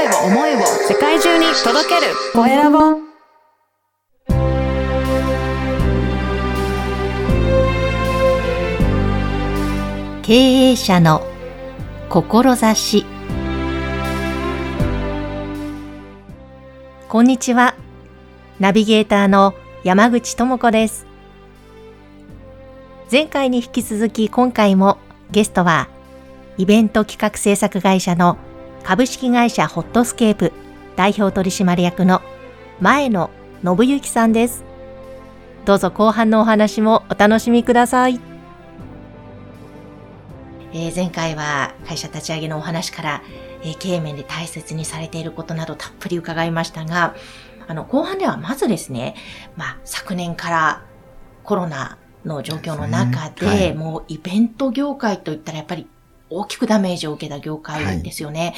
声を思いを世界中に届ける。コエラボ。経営者の志。こんにちは。ナビゲーターの山口智子です。前回に引き続き今回もゲストはイベント企画制作会社の株式会社ホットスケープ代表取締役の前野信之さんです。どうぞ後半のお話もお楽しみください。えー、前回は会社立ち上げのお話から、えー、経営面で大切にされていることなどたっぷり伺いましたが、あの、後半ではまずですね、まあ、昨年からコロナの状況の中で、でね。はい、もうイベント業界といったらやっぱり大きくダメージを受けた業界ですよね。はい、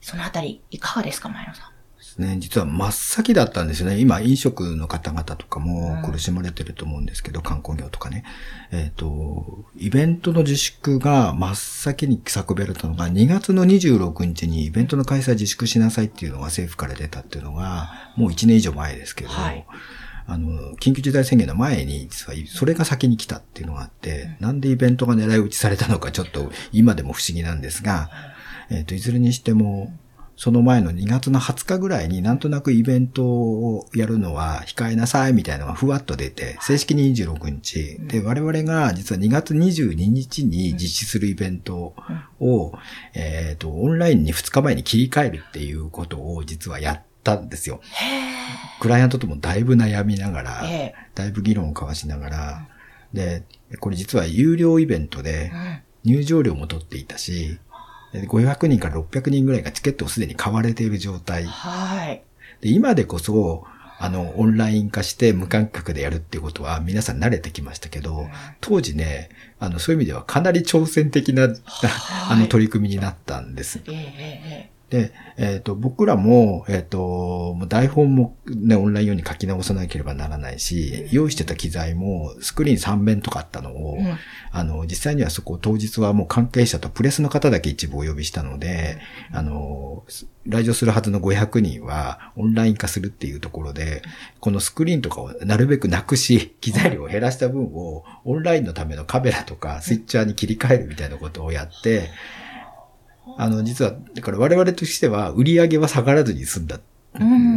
そのあたりいかがですか、前野さん？ね、実は真っ先だったんですよね。今、飲食の方々とかも苦しまれてると思うんですけど、うん、観光業とかね。えっ、ー、と、イベントの自粛が真っ先に叫べられたのが、2月の26日にイベントの開催自粛しなさいっていうのが政府から出たっていうのが、もう1年以上前ですけど、はい、あの、緊急事態宣言の前に、実はそれが先に来たっていうのがあって、なんでイベントが狙い撃ちされたのかちょっと今でも不思議なんですが、えっ、ー、と、いずれにしても、その前の2月の20日ぐらいになんとなくイベントをやるのは控えなさいみたいなのがふわっと出て、正式に26日。で、我々が実は2月22日に実施するイベントを、えっ、と、オンラインに2日前に切り替えるっていうことを実はやったんですよ。クライアントともだいぶ悩みながら、だいぶ議論を交わしながら、で、これ実は有料イベントで入場料も取っていたし、500人から600人ぐらいがチケットをすでに買われている状態。はい。で今でこそ、あの、オンライン化して無観客でやるっていうことは皆さん慣れてきましたけど、当時ね、あの、そういう意味ではかなり挑戦的な、あの、取り組みになったんです。えで、えっ、ー、と、僕らも、えっ、ー、と、台本もね、オンライン用に書き直さなければならないし、用意してた機材もスクリーン3面とかあったのを、うん、あの、実際にはそこ当日はもう関係者とプレスの方だけ一部お呼びしたので、うん、あの、来場するはずの500人はオンライン化するっていうところで、このスクリーンとかをなるべくなくし、機材量を減らした分をオンラインのためのカメラとかスイッチャーに切り替えるみたいなことをやって、あの、実は、だから我々としては売り上げは下がらずに済んだ。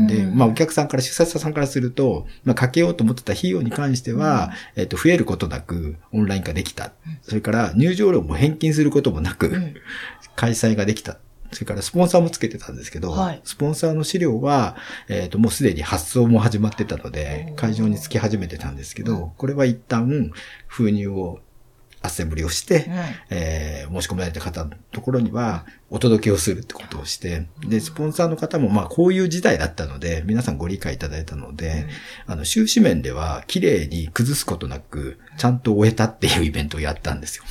で、まあお客さんから、主催者さんからすると、まあかけようと思ってた費用に関しては、うん、えっ、と、増えることなくオンライン化できた。それから入場料も返金することもなく、開催ができた。それからスポンサーもつけてたんですけど、はい、スポンサーの資料は、えっ、ー、と、もうすでに発送も始まってたので、会場につき始めてたんですけど、これは一旦、封入をアッセンブリをして、うん、えー、申し込まれた方のところには、お届けをするってことをして、で、スポンサーの方も、まあ、こういう時代だったので、皆さんご理解いただいたので、うん、あの、収支面では、綺麗に崩すことなく、ちゃんと終えたっていうイベントをやったんですよ。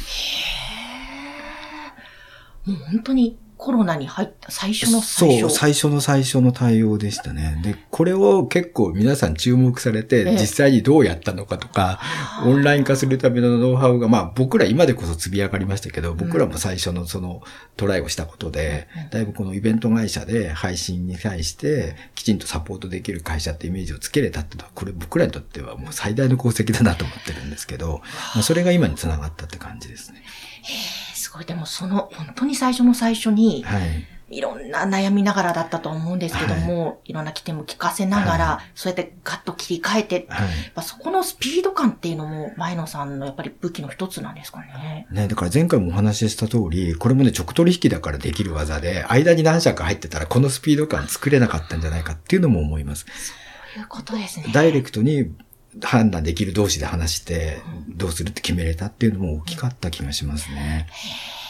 もう本当にコロナに入った最初の最初そう、最初。の最初の対応でしたね。で、これを結構皆さん注目されて、実際にどうやったのかとか、オンライン化するためのノウハウが、まあ僕ら今でこそ積み上がりましたけど、僕らも最初のそのトライをしたことで、だいぶこのイベント会社で配信に対してきちんとサポートできる会社ってイメージをつけれたっていうのは、これ僕らにとってはもう最大の功績だなと思ってるんですけど、まあ、それが今につながったって感じですね。ごい、でもその、本当に最初の最初に、はい。いろんな悩みながらだったと思うんですけども、はい、いろんな起点も聞かせながら、はい、そうやってガッと切り替えて、はい、そこのスピード感っていうのも前野さんのやっぱり武器の一つなんですかね。ね、だから前回もお話しした通り、これもね、直取引だからできる技で、間に何社か入ってたらこのスピード感作れなかったんじゃないかっていうのも思います。そういうことですね。ダイレクトに判断できる同士で話して、どうするって決めれたっていうのも大きかった気がしますね。うん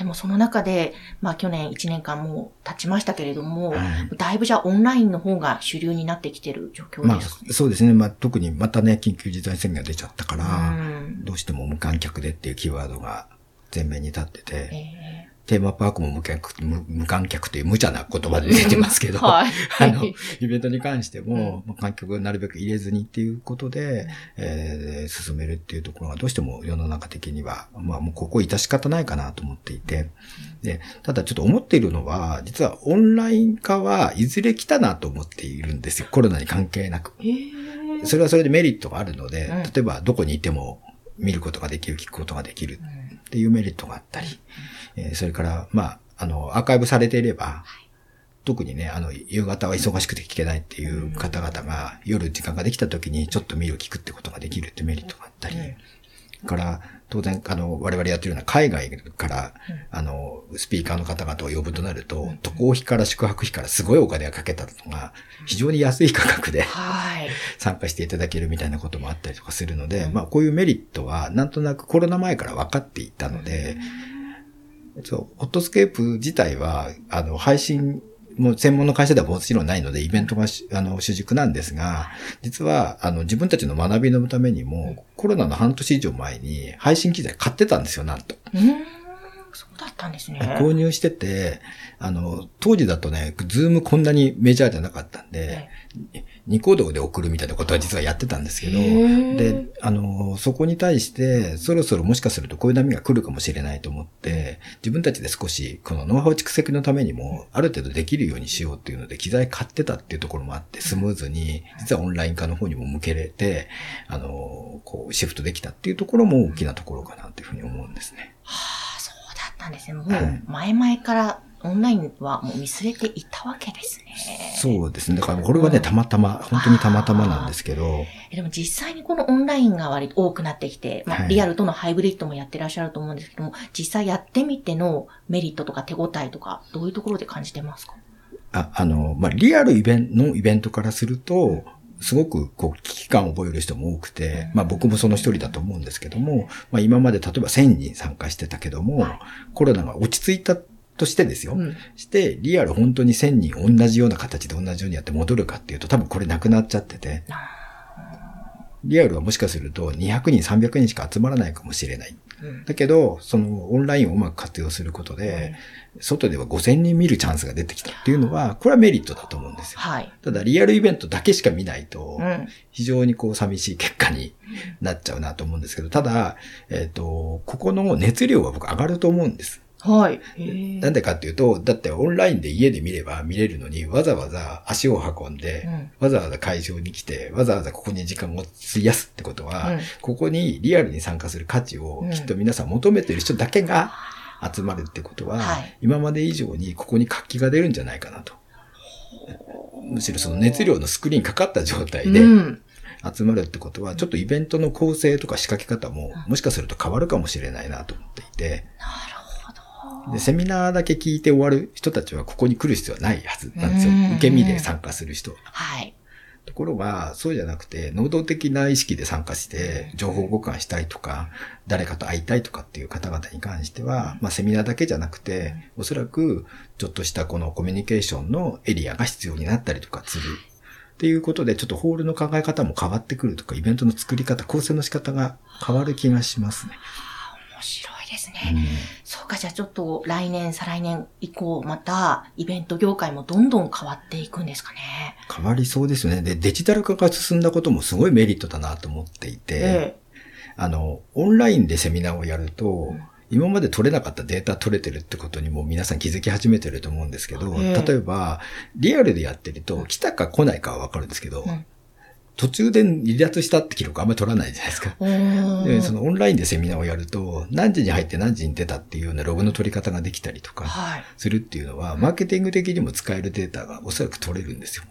でもその中で、まあ去年1年間も経ちましたけれども、はい、だいぶじゃあオンラインの方が主流になってきてる状況ですか、まあ、そうですね。まあ特にまたね、緊急事態宣言が出ちゃったから、どうしても無観客でっていうキーワードが前面に立ってて、えーテーマパークも無観客無無観客という無茶な言葉で出てますけど、はい。あの、イベントに関しても、まあ観客をなるべく入れずにっていうことで、えー進めるっていうところがどうしても世の中的には、まあもうここ致し方ないかなと思っていて、で、ただちょっと思っているのは、実はオンライン化はいずれ来たなと思っているんですよ。コロナに関係なく。それはそれでメリットがあるので、うん。例えばどこにいても見ることができる、聞くことができるっていうメリットがあったり、えーそれから、まあ、あの、アーカイブされていれば、特にね、あの、夕方は忙しくて聞けないっていう方々が、夜時間ができた時にちょっと見る、聞くってことができるってメリットがあったり、から、当然、あの、我々やってるような海外から、あの、スピーカーの方々を呼ぶとなると、渡航費から宿泊費からすごいお金がかけたのが、非常に安い価格で、はい。参加していただけるみたいなこともあったりとかするので、まあこういうメリットはなんとなくコロナ前から分かっていたので、そう、ホットスケープ自体は、あの、配信も専門の会社ではもちろんないので、イベントがしあの主軸なんですが、実は、あの、自分たちの学びのためにも、コロナの半年以上前に配信機材買ってたんですよ、なんと。うーん。そうだったんですね。購入してて、あの、当時だとね、ズームこんなにメジャーじゃなかったんで、ニコ動で送るみたいなことは実はやってたんですけど、で、あの、そこに対して、そろそろもしかするとこういう波が来るかもしれないと思って、自分たちで少し、このノウハウ蓄積のためにも、ある程度できるようにしようっていうので、機材買ってたっていうところもあって、スムーズに、実はオンライン化の方にも向けれて、あの、こう、シフトできたっていうところも大きなところかなというふうに思うんですね。たんですね。もはいう前々からオンラインはもう見据えていたわけですね。そうですね。だからこれはね、たまたま、本当にたまたまなんですけど、えでも実際にこのオンラインが割と多くなってきて、まあ、はいリアルとのハイブリッドもやってらっしゃると思うんですけども、実際やってみてのメリットとか手応えとか、どういうところで感じてますか？ああの、まあ、リアルイベントのイベントからすると、すごくこう危機感を覚える人も多くて、まあ僕もその一人だと思うんですけども、まあ今まで例えば1000人参加してたけども、コロナが落ち着いたとしてですよ。うん。して、リアル本当に1000人同じような形で同じようにやって戻るかっていうと多分これなくなっちゃってて、リアルはもしかすると200人、300人しか集まらないかもしれない。うんだけど、そのオンラインをうまく活用することで、外では5000人見るチャンスが出てきたっていうのは、これはメリットだと思うんですよ。はい。ただ、リアルイベントだけしか見ないとう、ん。非常にこう寂しい結果になっちゃうなと思うんですけど、ただ、えっ、と、ここの熱量は僕上がると思うんです。はい。なんでかっていうと、だってオンラインで家で見れば見れるのに、わざわざ足を運んで、うんわざわざ会場に来て、わざわざここに時間を費やすってことは、うんここにリアルに参加する価値をうんきっと皆さん求めてる人だけが集まるってことは、はい今まで以上にここに活気が出るんじゃないかなと。むしろその熱量のスクリーンかかった状態でうん。集まるってことは、ちょっとイベントの構成とか仕掛け方も、もしかすると変わるかもしれないなと思っていて、なるほど。で、セミナーだけ聞いて終わる人たちはここに来る必要はないはずなんですようん。受け身で参加する人。はい。ところが、そうじゃなくて、能動的な意識で参加して、情報交換したいとか、誰かと会いたいとかっていう方々に関しては、まあセミナーだけじゃなくて、おそらく、ちょっとしたこのコミュニケーションのエリアが必要になったりとかする。っていうことで、ちょっとホールの考え方も変わってくるとか、イベントの作り方、構成の仕方が変わる気がしますね。面白いですうね。んそうか、じゃあちょっと来年、再来年以降、またイベント業界もどんどん変わっていくんですかね。変わりそうですよね。で、デジタル化が進んだこともすごいメリットだなと思っていて、えあの、オンラインでセミナーをやると、今まで取れなかったデータ取れてるってことにも皆さん気づき始めてると思うんですけど、ええ例えば、リアルでやってると、来たか来ないかはわかるんですけど、うん途中で離脱したって記録あんまり取らないじゃないですか。で、そのオンラインでセミナーをやると、何時に入って何時に出たっていうようなログの取り方ができたりとかはい。するっていうのは、マーケティング的にも使えるデータがおそらく取れるんですよ。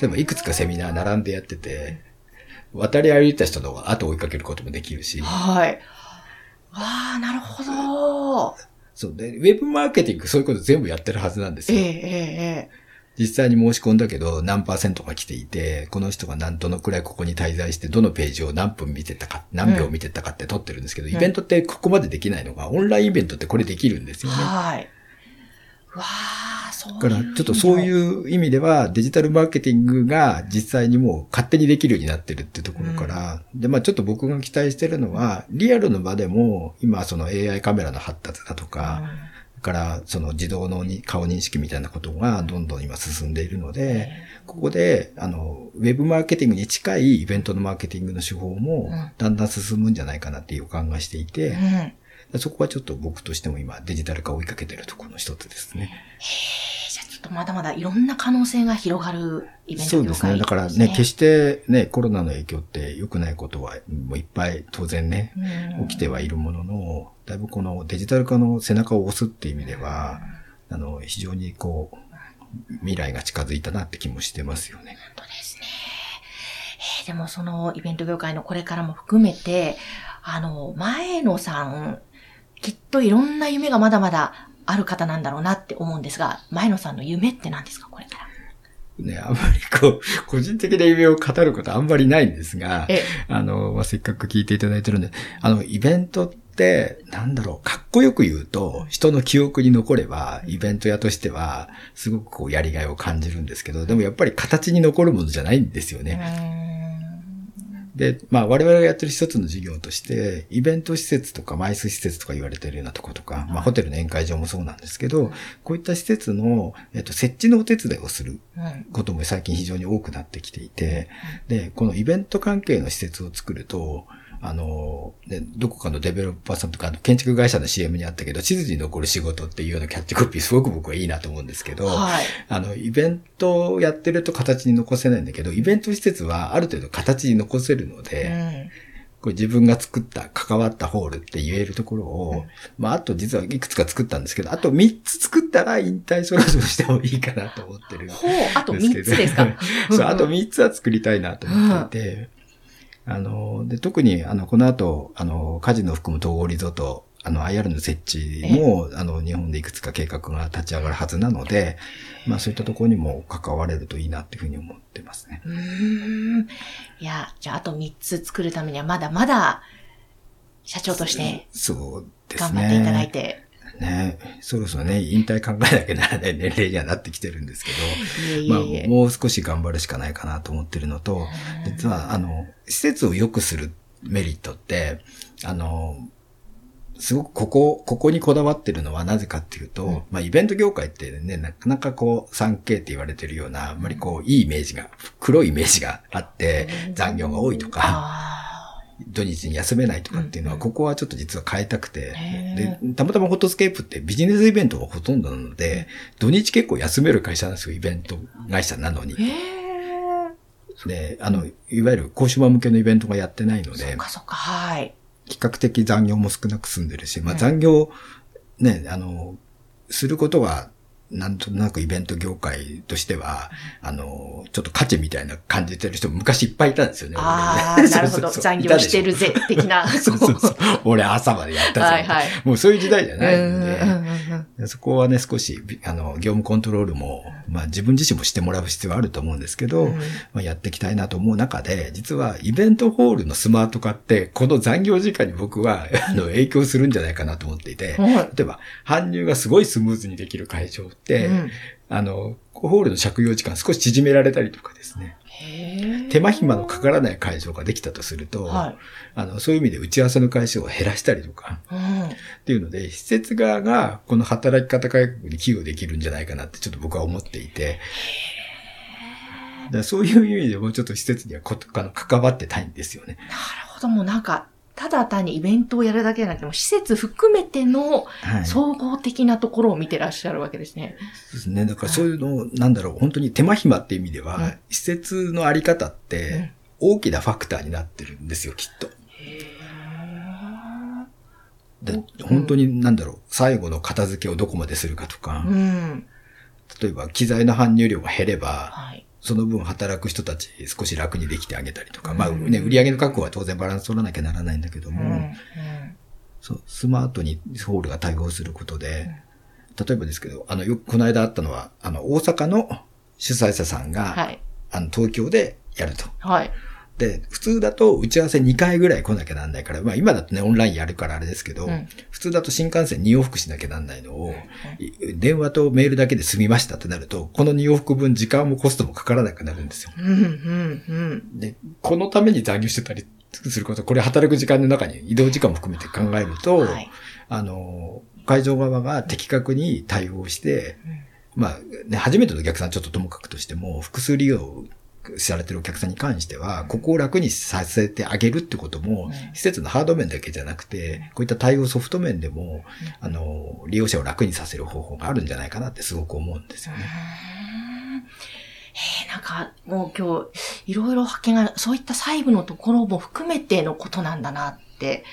例えばいくつかセミナー並んでやってて、渡り歩いた人の後を追いかけることもできるし、はい。わあ、なるほど。そうで、ウェブマーケティングそういうこと全部やってるはずなんですええよ。ええ実際に申し込んだけど何パーセントが来ていて、この人が何どのくらいここに滞在して、どのページを何分見てたか、何秒見てたかって取ってるんですけど、イベントってここまでできないのが、オンラインイベントってこれできるんですえよね。はい。わあ、そう。だから、ちょっとそうう。いう意味では、デジタルマーケティングが実際にもう勝手にできるようになってるってところから、で、まあちょっと僕が期待してるのは、リアルの場でも、今その AI カメラの発達だとか、からその自動のに顔認識みたいなことがどんどん今進んでいるので、ここで、あの、ウェブマーケティングに近いイベントのマーケティングの手法もうん、だんだん進むんじゃないかなっていう予感がしていて、うん。そこはちょっと僕としても今デジタル化を追いかけてるところの一つですね。じゃあちょっとまだまだいろんな可能性が広がるイベント業界そうですね。だからね、決してね、コロナの影響って良くないことはもういっぱい当然ね、うん起きてはいるものの、だいぶこのデジタル化の背中を押すっていう意味では、あの、非常にこう、未来が近づいたなって気もしてますよね。本当ですね。えーでもそのイベント業界のこれからも含めて、あの、前野さん、きっといろんな夢がまだまだある方なんだろうなって思うんですが、前野さんの夢って何ですか、これから。ね、あんまりこう、個人的な夢を語ることはあんまりないんですが、えあの、まあ、せっかく聞いていただいてるんで、あの、イベントって、なんだろう、かっこよく言うと、人の記憶に残れば、イベント屋としては、すごくこう、やりがいを感じるんですけど、でもやっぱり形に残るものじゃないんですようね。で、まあ我々がやってる一つの事業として、イベント施設とかマイス施設とか言われてるようなとことか、まあホテルの宴会場もそうなんですけど、こういった施設の、えっと、設置のお手伝いをするうんことも最近非常に多くなってきていて、で、このイベント関係の施設を作ると、あの、でどこかのデベロッパーさんとか、建築会社の CM にあったけど、地図に残る仕事っていうようなキャッチコピー すごく僕はいいなと思うんですけど、はい。あの、イベントをやってると形に残せないんだけど、イベント施設はある程度形に残せるのうで、んこれ自分が作った、関わったホールって言えるところを、まあ、あと実はいくつか作ったんですけど、あと3つ作ったら引退そろそろしてもいいかなと思ってる。ほう、あと3ですけどつですか？そう、あと3つは作りたいなと思っていて、あの、で、特に、あの、この後、あの、カジノを含む統合リゾート、あの、IR の設置も、あの、日本でいくつか計画が立ち上がるはずなので、まあ、そういったところにも関われるといいなっていうふうに思ってますね。うーん。いや、じゃああと3つ作るためにはまだまだ社長としてそうです頑ね。張っていただいて。ね、そろそろね、引退考えなきゃならない年齢にはなってきてるんですけど、まあもう少し頑張るしかないかなと思ってるのと、実は、あの、施設を良くするメリットって、あの、すごくここ、ここにこだわってるのはなぜかっていうと、まあイベント業界ってね、なかなかこう 3K って言われてるような、あんまりこういいイメージが、黒いイメージがあって、残業が多いとか、あ土日に休めないとかっていうのは、うんここはちょっと実は変えたくて、へで、たまたまホットスケープってビジネスイベントがほとんどなので、土日結構休める会社なんですよ、イベント会社なのに。で、あの、いわゆる講師場向けのイベントがやってないのでそっ、かそっか、はい。比較的残業も少なく済んでるし、まあうん。残業、ね、あの、することは、なんとなくイベント業界としては、あの、ちょっと価値みたいな感じてる人も昔いっぱいいたんですよね。ああ、なるほど。残業してるぜ、的な。そうそうそう。俺朝までやったぜ。はいはいもうそういう時代じゃないんで、そこはね、少し、びあの、業務コントロールも、まあ自分自身もしてもらう必要はあると思うんですけど、うんまあ、やっていきたいなと思う中で、実はイベントホールのスマート化って、この残業時間に僕は、あの、影響するんじゃないかなと思っていて、はい例えば、搬入がすごいスムーズにできる会場うんあの、ホールの借用時間少し縮められたりとかですね。手間暇のかからない会場ができたとすると、はい。あの、そういう意味で打ち合わせの回数を減らしたりとか、うん。っていうので、施設側がこの働き方改革に寄与できるんじゃないかなってちょっと僕は思っていて、だそういう意味でもうちょっと施設にはこあの関わってたいんですよね。なるほど、もうなんか、ただ単にイベントをやるだけじゃなくて、もう施設含めてのはい。総合的なところを見てらっしゃるわけですね。そうですね。だからそういうの、なんだろう、本当に手間暇っていう意味では、うん施設のあり方って大きなファクターになってるんですよ、きっと。で本当になんだろう、最後の片付けをどこまでするかとか、うん。例えば機材の搬入量が減れば、はい。その分働く人たち少し楽にできてあげたりとか、うんまあね、売上の確保は当然バランス取らなきゃならないんだけども、そうスマートにホールが対応することで、例えばですけど、あの、よくこの間あったのは、あの、大阪の主催者さんが、はい。あの、東京でやると。はい。で、普通だと打ち合わせ2回ぐらい来なきゃなんないから、まあ今だとね、オンラインやるからあれですけど、うん普通だと新幹線2往復しなきゃなんないのを、い電話とメールだけで済みましたってなると、この2往復分時間もコストもかからなくなるんですよ。うん、うん、うん。で、このために残業してたりすること、これ働く時間の中に移動時間も含めて考えると、はい。あの、会場側が的確に対応して、まあ、ね、初めてのお客さんちょっとともかくとしても、複数利用されてるお客さんに関しては、ここを楽にさせてあげるってことも、施設のハード面だけじゃなくて、こういった対応ソフト面でも、あの、利用者を楽にさせる方法があるんじゃないかなってすごく思うんですよね。えー、なんか、もう今日、いろいろ発見が、そういった細部のところも含めてのことなんだなって、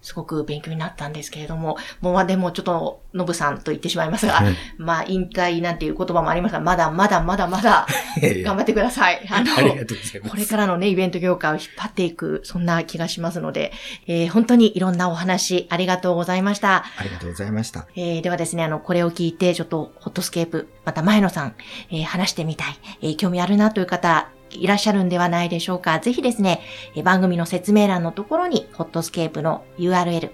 すごく勉強になったんですけれども、もうまあでもちょっと、ノブさんと言ってしまいますが、はいまあ引退なんていう言葉もありますが、まだまだまだまだ頑張ってください。あの、ありがとうございます。これからのね、イベント業界を引っ張っていく、そんな気がしますので、えー本当にいろんなお話ありがとうございました。ありがとうございました。えーではですね、あの、これを聞いて、ちょっと、ホットスケープ、また前野さん、えー話してみたい、えー興味あるなという方、いらっしゃるんではないでしょうか。ぜひですね、えー番組の説明欄のところに、ホットスケープの URL、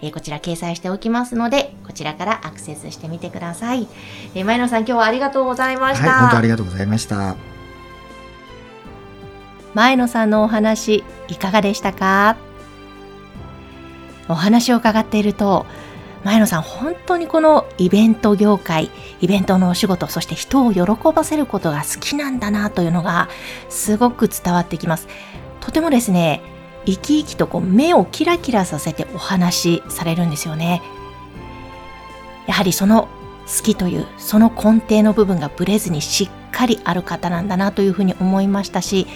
えーこちら掲載しておきますので、こちらからアクセスしてみてください。えー前野さん、今日はありがとうございました。はい、本当ありがとうございました。前野さんのお話いかがでしたか？お話を伺っていると前野さん本当にこのイベント業界イベントのお仕事そして人を喜ばせることが好きなんだなというのがすごく伝わってきますとてもですね生き生きとこう目をキラキラさせてお話しされるんですよね。やはりその好きというその根底の部分がぶれずにしっかりある方なんだなというふうに思いましたし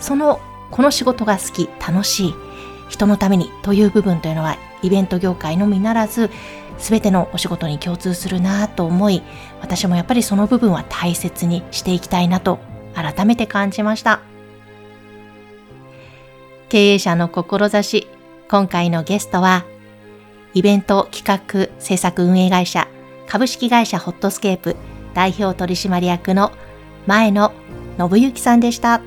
そのこの仕事が好き楽しい人のためにという部分というのはイベント業界のみならず全てのお仕事に共通するなと思い私もやっぱりその部分は大切にしていきたいなと改めて感じました。経営者の志今回のゲストはイベント企画制作運営会社株式会社ホットスケープ代表取締役の前野信之さんでした。